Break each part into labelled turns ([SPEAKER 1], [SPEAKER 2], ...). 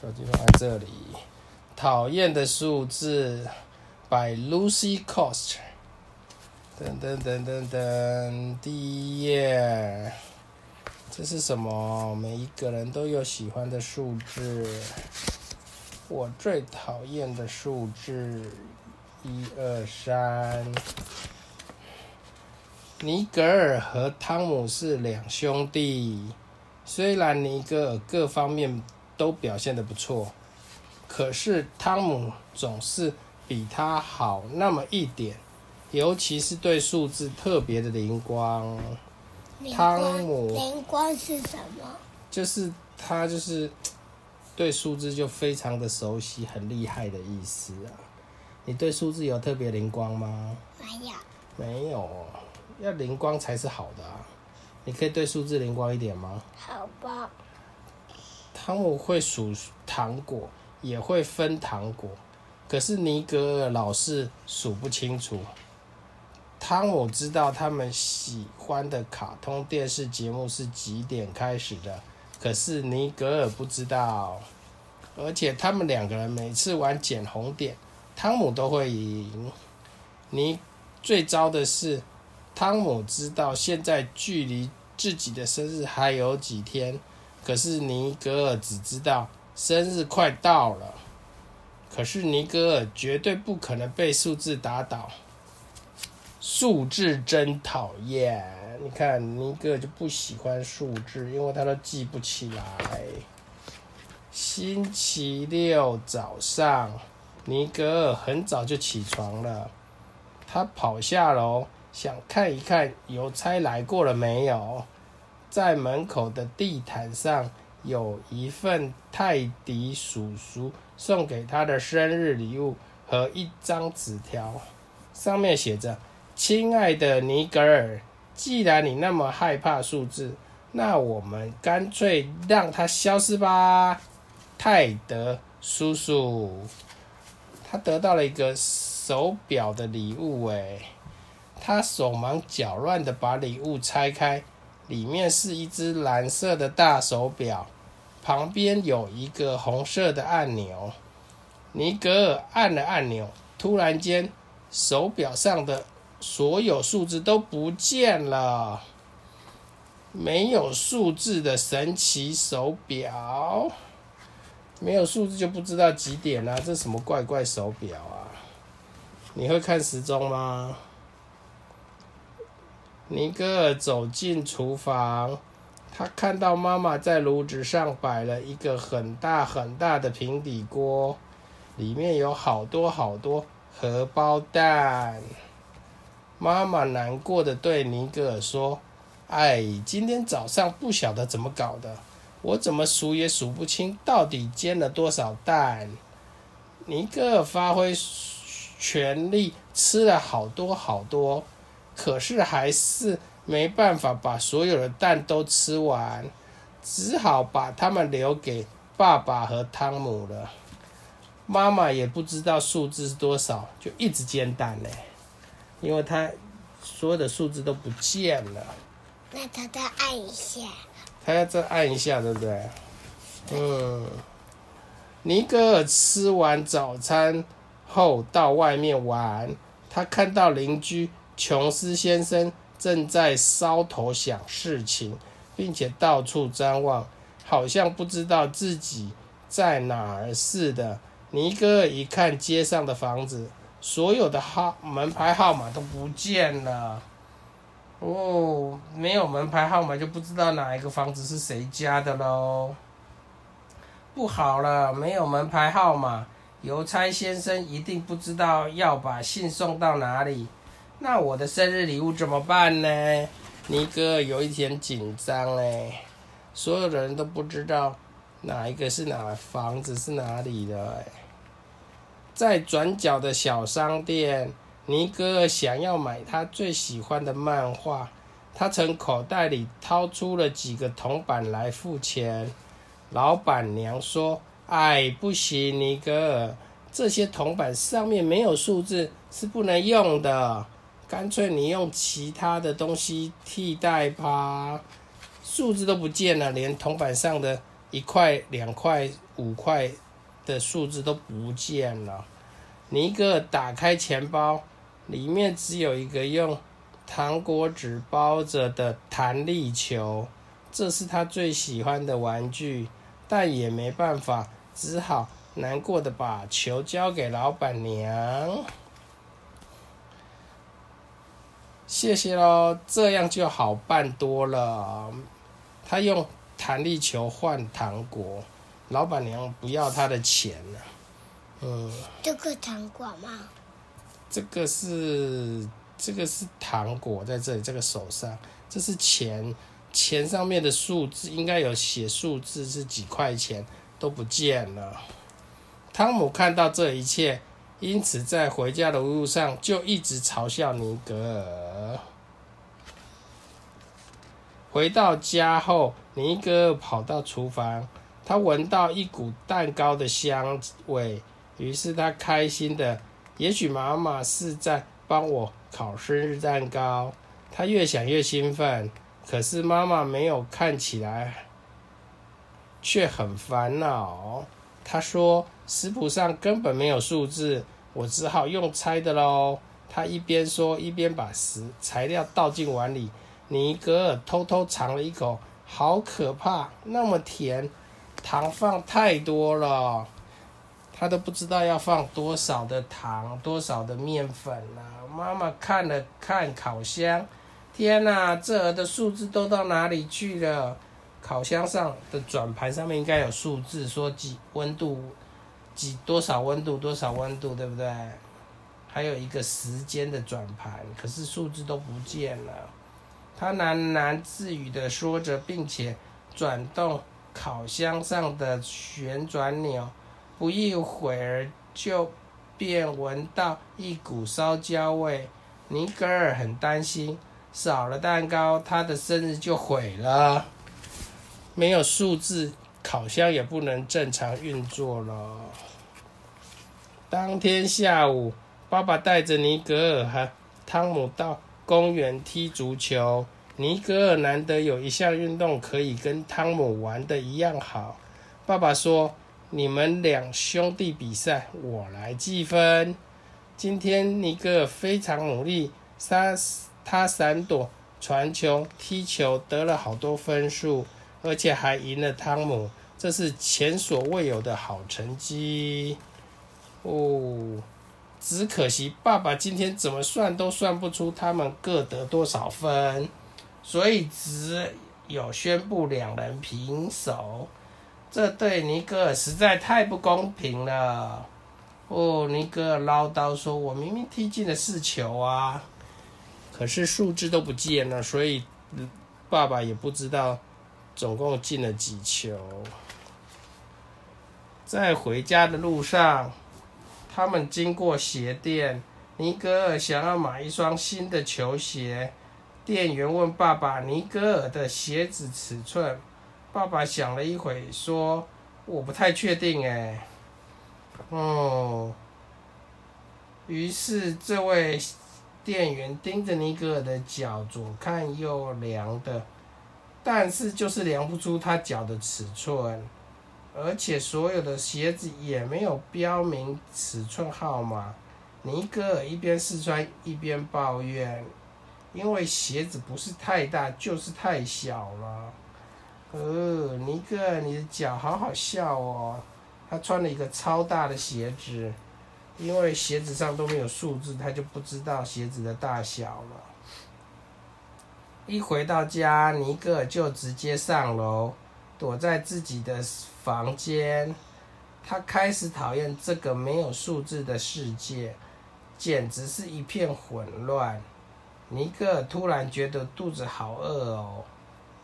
[SPEAKER 1] 手机放在这里。讨厌的数字，by Lucy Cost。噔噔噔噔噔，第一页，这是什么？每一个人都有喜欢的数字。我最讨厌的数字，一二三。尼格尔和汤姆是两兄弟，虽然尼格尔各方面都表现得不错，可是汤姆总是比他好那么一点，尤其是对数字特别的灵光。汤姆
[SPEAKER 2] 灵光是什么？
[SPEAKER 1] 就是他就是对数字就非常的熟悉，很厉害的意思啊。你对数字有特别灵光吗？
[SPEAKER 2] 没有，
[SPEAKER 1] 没有。要灵光才是好的啊！你可以对数字灵光一点吗？
[SPEAKER 2] 好吧。
[SPEAKER 1] 汤姆会数糖果，也会分糖果，可是尼格尔老是数不清楚。汤姆知道他们喜欢的卡通电视节目是几点开始的，可是尼格尔不知道。而且他们两个人每次玩捡红点，汤姆都会赢。你最糟的是。汤姆知道现在距离自己的生日还有几天，可是尼格尔只知道生日快到了。可是尼格尔绝对不可能被数字打倒，数字真讨厌。你看，尼格尔就不喜欢数字，因为他都记不起来。星期六早上，尼格尔很早就起床了，他跑下楼。想看一看邮差来过了没有？在门口的地毯上有一份泰迪叔叔送给他的生日礼物和一张纸条，上面写着：“亲爱的尼格尔，既然你那么害怕数字，那我们干脆让它消失吧。”泰德叔叔，他得到了一个手表的礼物，哎。他手忙脚乱的把礼物拆开，里面是一只蓝色的大手表，旁边有一个红色的按钮。尼格尔按了按钮，突然间，手表上的所有数字都不见了。没有数字的神奇手表，没有数字就不知道几点啊！这什么怪怪手表啊？你会看时钟吗？尼格尔走进厨房，他看到妈妈在炉子上摆了一个很大很大的平底锅，里面有好多好多荷包蛋。妈妈难过的对尼格尔说：“哎，今天早上不晓得怎么搞的，我怎么数也数不清到底煎了多少蛋。”尼格尔发挥全力吃了好多好多。可是还是没办法把所有的蛋都吃完，只好把它们留给爸爸和汤姆了。妈妈也不知道数字是多少，就一直煎蛋嘞，因为他所有的数字都不见了。
[SPEAKER 2] 那他再按一下，
[SPEAKER 1] 他要再按一下，对不对？嗯。尼格尔吃完早餐后到外面玩，他看到邻居。琼斯先生正在搔头想事情，并且到处张望，好像不知道自己在哪儿似的。尼哥一看街上的房子，所有的号门牌号码都不见了。哦，没有门牌号码就不知道哪一个房子是谁家的喽。不好了，没有门牌号码，邮差先生一定不知道要把信送到哪里。那我的生日礼物怎么办呢？尼格尔有一点紧张哎，所有的人都不知道哪一个是哪房子是哪里的哎。在转角的小商店，尼格尔想要买他最喜欢的漫画，他从口袋里掏出了几个铜板来付钱。老板娘说：“哎，不行，尼格尔，这些铜板上面没有数字，是不能用的。”干脆你用其他的东西替代吧，数字都不见了，连铜板上的一块、两块、五块的数字都不见了。尼格尔打开钱包，里面只有一个用糖果纸包着的弹力球，这是他最喜欢的玩具，但也没办法，只好难过的把球交给老板娘。谢谢喽，这样就好办多了。他用弹力球换糖果，老板娘不要他的钱了。嗯，
[SPEAKER 2] 这个糖果吗？
[SPEAKER 1] 这个是这个是糖果，在这里这个手上，这是钱，钱上面的数字应该有写数字是几块钱，都不见了。汤姆看到这一切。因此，在回家的路上就一直嘲笑尼格尔。回到家后，尼格尔跑到厨房，他闻到一股蛋糕的香味，于是他开心的，也许妈妈是在帮我烤生日蛋糕。他越想越兴奋，可是妈妈没有看起来，却很烦恼。他说：“食谱上根本没有数字，我只好用猜的喽。”他一边说，一边把食材料倒进碗里。尼格尔偷偷尝了一口，好可怕，那么甜，糖放太多了，他都不知道要放多少的糖，多少的面粉了。妈妈看了看烤箱，天哪，这儿的数字都到哪里去了？烤箱上的转盘上面应该有数字，说几温度，几多少温度，多少温度，对不对？还有一个时间的转盘，可是数字都不见了。他喃喃自语地说着，并且转动烤箱上的旋转钮。不一会儿，就便闻到一股烧焦味。尼格尔很担心，少了蛋糕，他的生日就毁了。没有数字，烤箱也不能正常运作了。当天下午，爸爸带着尼格尔和汤姆到公园踢足球。尼格尔难得有一项运动可以跟汤姆玩的一样好。爸爸说：“你们两兄弟比赛，我来计分。”今天尼格尔非常努力，他他闪躲、传球、踢球，得了好多分数。而且还赢了汤姆，这是前所未有的好成绩哦。只可惜爸爸今天怎么算都算不出他们各得多少分，所以只有宣布两人平手。这对尼格尔实在太不公平了。哦，尼格尔唠叨说：“我明明踢进了四球啊，可是数字都不见了，所以爸爸也不知道。”总共进了几球？在回家的路上，他们经过鞋店。尼格尔想要买一双新的球鞋，店员问爸爸：“尼格尔的鞋子尺寸？”爸爸想了一会，说：“我不太确定。”哎，哦。于是这位店员盯着尼格尔的脚，左看右量的。但是就是量不出他脚的尺寸，而且所有的鞋子也没有标明尺寸号码。尼格尔一边试穿一边抱怨，因为鞋子不是太大，就是太小了。呃，尼格尔，你的脚好好笑哦。他穿了一个超大的鞋子，因为鞋子上都没有数字，他就不知道鞋子的大小了。一回到家，尼格尔就直接上楼，躲在自己的房间。他开始讨厌这个没有数字的世界，简直是一片混乱。尼格尔突然觉得肚子好饿哦，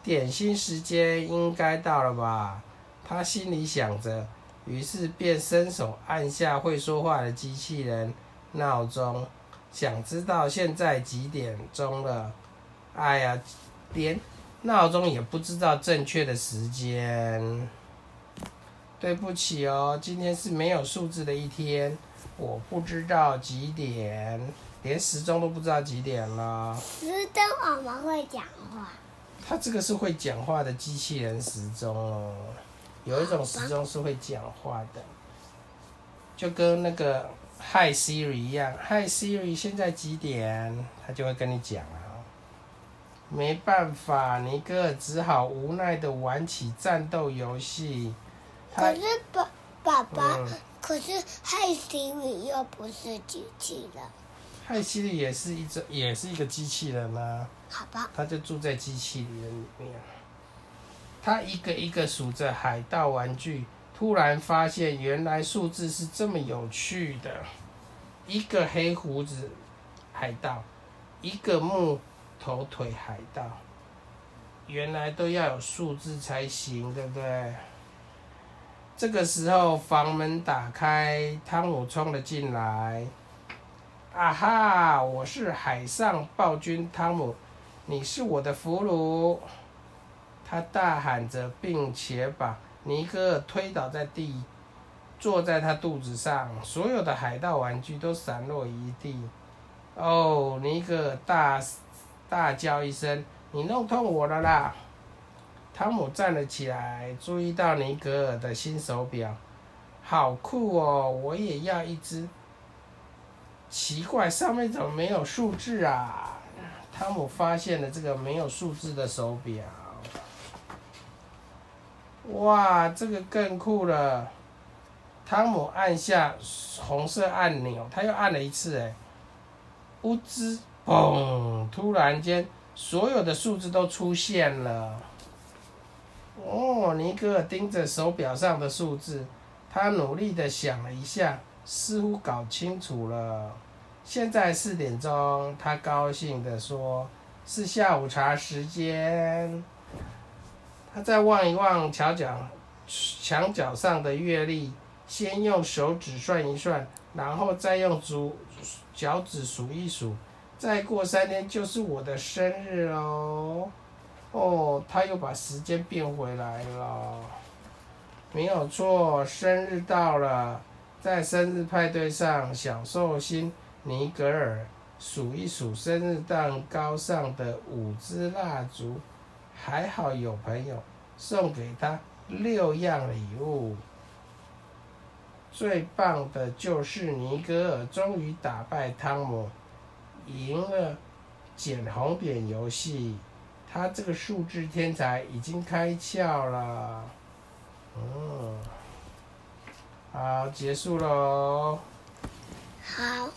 [SPEAKER 1] 点心时间应该到了吧？他心里想着，于是便伸手按下会说话的机器人闹钟，想知道现在几点钟了。哎呀，连闹钟也不知道正确的时间。对不起哦，今天是没有数字的一天，我不知道几点，连时钟都不知道几点了。
[SPEAKER 2] 时钟我们会讲话。
[SPEAKER 1] 它这个是会讲话的机器人时钟哦。有一种时钟是会讲话的，就跟那个 Hi Siri 一样，Hi Siri，现在几点？它就会跟你讲啊。没办法，尼格尔只好无奈的玩起战斗游戏。
[SPEAKER 2] 可是爸爸爸，嗯、可是 Hi Siri 又不是机器人。
[SPEAKER 1] Hi Siri 也是一只，也是一个机器人啊。
[SPEAKER 2] 好吧。
[SPEAKER 1] 他就住在机器人里面。他一个一个数着海盗玩具，突然发现原来数字是这么有趣的。一个黑胡子海盗，一个木头腿海盗，原来都要有数字才行，对不对？这个时候房门打开，汤姆冲了进来。啊哈！我是海上暴君汤姆，你是我的俘虏。他大喊着，并且把尼格尔推倒在地，坐在他肚子上。所有的海盗玩具都散落一地。哦，尼格大大叫一声：“你弄痛我了啦！”汤姆站了起来，注意到尼格尔的新手表，好酷哦！我也要一只。奇怪，上面怎么没有数字啊？汤姆发现了这个没有数字的手表。哇，这个更酷了！汤姆按下红色按钮，他又按了一次，哎，呜吱，嘣！突然间，所有的数字都出现了。哦，尼格尔盯着手表上的数字，他努力的想了一下，似乎搞清楚了。现在四点钟，他高兴的说：“是下午茶时间。”他再望一望墙角墙角上的月历，先用手指算一算，然后再用足脚趾数一数。再过三天就是我的生日喽！哦，他又把时间变回来了。没有错，生日到了，在生日派对上，小寿星尼格尔数一数生日蛋糕上的五支蜡烛。还好有朋友送给他六样礼物，最棒的就是尼格尔终于打败汤姆，赢了捡红点游戏。他这个数字天才已经开窍了。嗯，好，结束喽。
[SPEAKER 2] 好。